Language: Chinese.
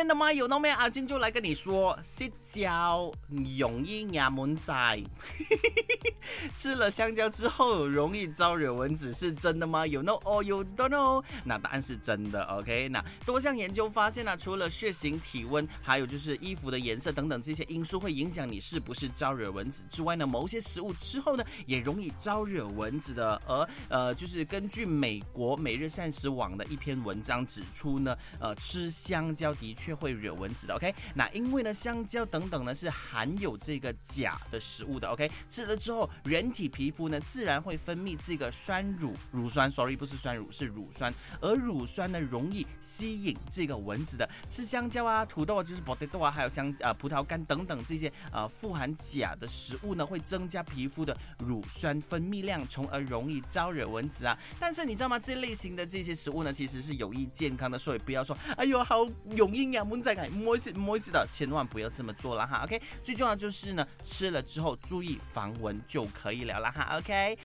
天的吗有那咩阿俊就来跟你说，食蕉容易压蚊仔。吃了香蕉之后容易招惹蚊子，是真的吗？有 no or you don't know？那答案是真的。OK，那多项研究发现呢，除了血型、体温，还有就是衣服的颜色等等这些因素会影响你是不是招惹蚊子之外呢，某些食物吃后呢也容易招惹蚊子的。而呃，就是根据美国每日膳食网的一篇文章指出呢，呃，吃香蕉。的确会惹蚊子的，OK？那因为呢，香蕉等等呢是含有这个钾的食物的，OK？吃了之后，人体皮肤呢自然会分泌这个酸乳乳酸，sorry，不是酸乳，是乳酸。而乳酸呢容易吸引这个蚊子的。吃香蕉啊、土豆啊，就是 potato 啊，还有香呃葡萄干等等这些呃富含钾的食物呢，会增加皮肤的乳酸分泌量，从而容易招惹蚊子啊。但是你知道吗？这类型的这些食物呢，其实是有益健康的，所以不要说，哎呦，好。用营养蚊仔改摸一摸一的，千万不要这么做了哈。OK，最重要就是呢，吃了之后注意防蚊就可以了啦哈。OK。